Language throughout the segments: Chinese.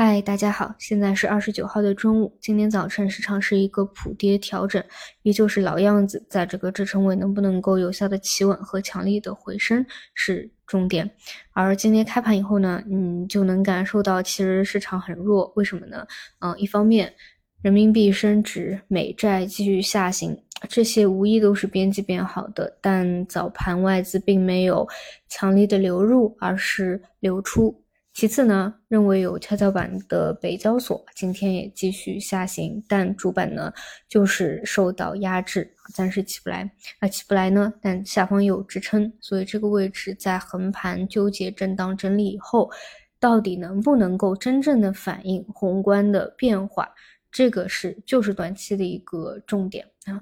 嗨，大家好，现在是二十九号的中午。今天早晨市场是一个普跌调整，依旧是老样子，在这个支撑位能不能够有效的企稳和强力的回升是重点。而今天开盘以后呢，嗯，就能感受到其实市场很弱，为什么呢？嗯，一方面人民币升值，美债继续下行，这些无疑都是边际变好的，但早盘外资并没有强力的流入，而是流出。其次呢，认为有跷跷板的北交所今天也继续下行，但主板呢就是受到压制，暂时起不来。那起不来呢，但下方有支撑，所以这个位置在横盘纠结震荡整理以后，到底能不能够真正的反映宏观的变化，这个是就是短期的一个重点啊。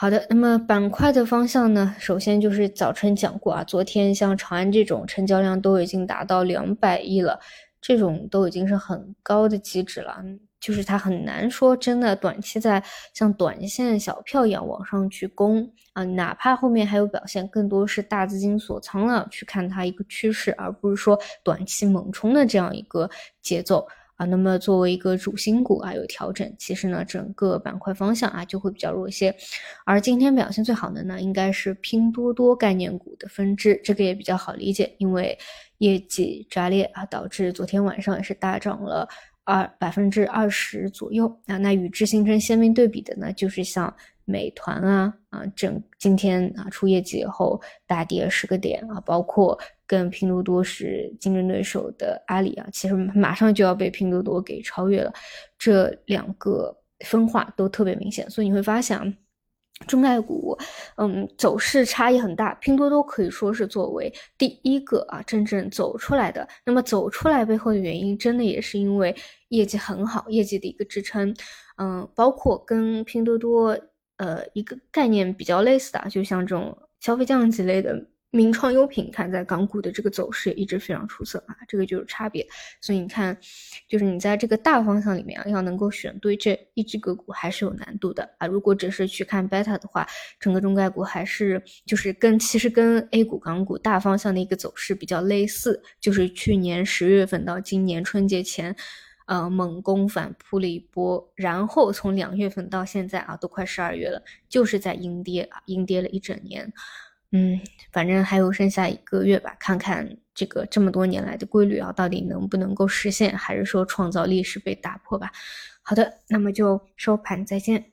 好的，那么板块的方向呢？首先就是早晨讲过啊，昨天像长安这种成交量都已经达到两百亿了，这种都已经是很高的机制了，就是它很难说真的短期在像短线小票一样往上去攻啊，哪怕后面还有表现，更多是大资金锁仓了，去看它一个趋势，而不是说短期猛冲的这样一个节奏。啊，那么作为一个主心骨啊，有调整，其实呢，整个板块方向啊就会比较弱一些。而今天表现最好的呢，应该是拼多多概念股的分支，这个也比较好理解，因为业绩炸裂啊，导致昨天晚上也是大涨了二百分之二十左右啊。那与之形成鲜明对比的呢，就是像美团啊啊，整今天啊出业绩以后大跌十个点啊，包括。跟拼多多是竞争对手的阿里啊，其实马上就要被拼多多给超越了，这两个分化都特别明显，所以你会发现，中概股，嗯，走势差异很大。拼多多可以说是作为第一个啊真正走出来的，那么走出来背后的原因，真的也是因为业绩很好，业绩的一个支撑，嗯，包括跟拼多多呃一个概念比较类似的，就像这种消费降级类的。名创优品看在港股的这个走势也一直非常出色啊，这个就是差别。所以你看，就是你在这个大方向里面啊，要能够选对这一只个股还是有难度的啊。如果只是去看 beta 的话，整个中概股还是就是跟其实跟 A 股、港股大方向的一个走势比较类似，就是去年十月份到今年春节前，呃，猛攻反扑了一波，然后从两月份到现在啊，都快十二月了，就是在阴跌啊，阴跌了一整年。嗯，反正还有剩下一个月吧，看看这个这么多年来的规律啊，到底能不能够实现，还是说创造历史被打破吧？好的，那么就收盘再见。